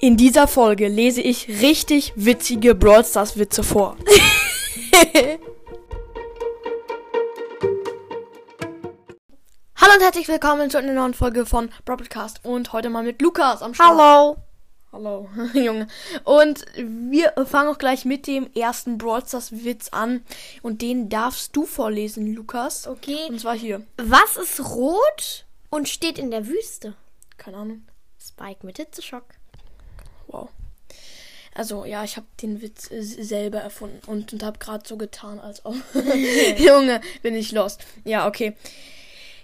In dieser Folge lese ich richtig witzige Brawl Stars Witze vor. Hallo und herzlich willkommen zu einer neuen Folge von Broadcast und heute mal mit Lukas am Start. Hallo. Hallo, Junge. Und wir fangen auch gleich mit dem ersten Brawl Stars Witz an und den darfst du vorlesen, Lukas. Okay. Und zwar hier. Was ist rot und steht in der Wüste? Keine Ahnung. Spike mit Hitzeschock. Wow. Also ja, ich habe den Witz äh, selber erfunden und, und habe gerade so getan, als ob. Junge, bin ich lost. Ja, okay.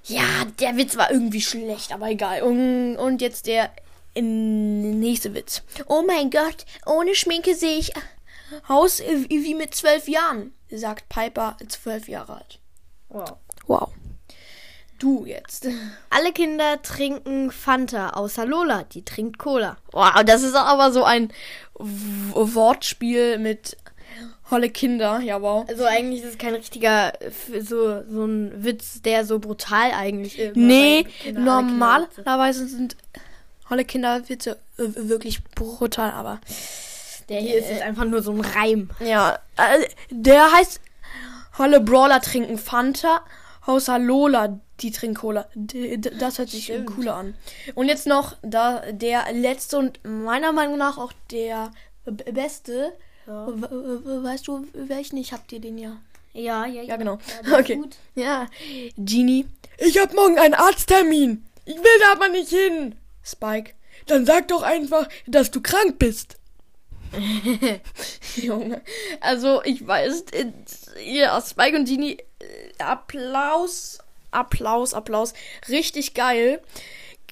Ja, der Witz war irgendwie schlecht, aber egal. Und, und jetzt der nächste Witz. Oh mein Gott, ohne Schminke sehe ich aus äh, wie mit zwölf Jahren, sagt Piper, zwölf Jahre alt. Wow. Wow. Du jetzt. Alle Kinder trinken Fanta, außer Lola, die trinkt Cola. Wow, das ist aber so ein W- Wortspiel mit holle Kinder. Ja, wow. Also eigentlich ist es kein richtiger, so, so ein Witz, der so brutal eigentlich ist. Nee, Kinder, Kinder- normalerweise sind holle Kinderwitze äh, wirklich brutal, aber Der hier ist jetzt einfach nur so ein Reim. ja, äh, der heißt holle Brawler trinken Fanta, außer Lola, die trinkt Cola. Das hört sich Stimmt. cooler an. Und jetzt noch da der letzte und meiner Meinung nach auch der beste. Ja. We- we- Weißt du welchen? Ich hab dir den ja. Ja, ja, Ja, genau. Ja, der ist okay. gut. Ja. Genie. Ich hab morgen einen Arzttermin. Ich will da aber nicht hin. Spike. Dann sag doch einfach, dass du krank bist. Junge. Also, ich weiß, äh, ja, Spike und Genie, Applaus, Applaus, Applaus. Richtig geil.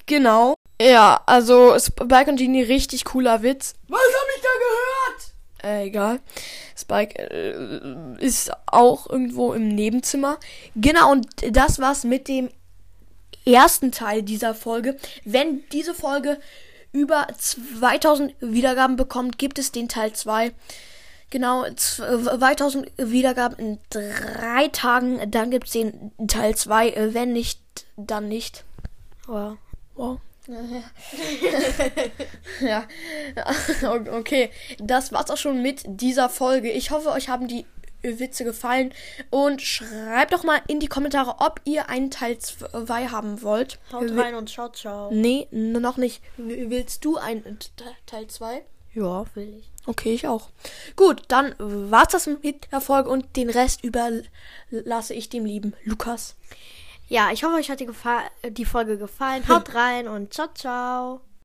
Genau. Ja, also Spike und Genie, richtig cooler Witz. Was hab ich da gehört? Äh, egal. Spike äh, ist auch irgendwo im Nebenzimmer. Genau, und das war's mit dem ersten Teil dieser Folge. Wenn diese Folge über 2000 Wiedergaben bekommt, gibt es den Teil 2. Genau, 2000 Wiedergaben in drei Tagen. Dann gibt's den Teil 2. Wenn nicht, dann nicht. Wow. Wow. ja, okay. Das war's auch schon mit dieser Folge. Ich hoffe, euch haben die Witze gefallen. Und schreibt doch mal in die Kommentare, ob ihr einen Teil 2 haben wollt. Haut rein und ciao, ciao. Nee, noch nicht. Willst du einen Teil 2? Ja, will ich. Okay, ich auch. Gut, dann war's das mit der Folge und den Rest überlasse ich dem lieben Lukas. Ja, ich hoffe, euch hat die, Gefa die Folge gefallen. Haut rein und ciao, ciao.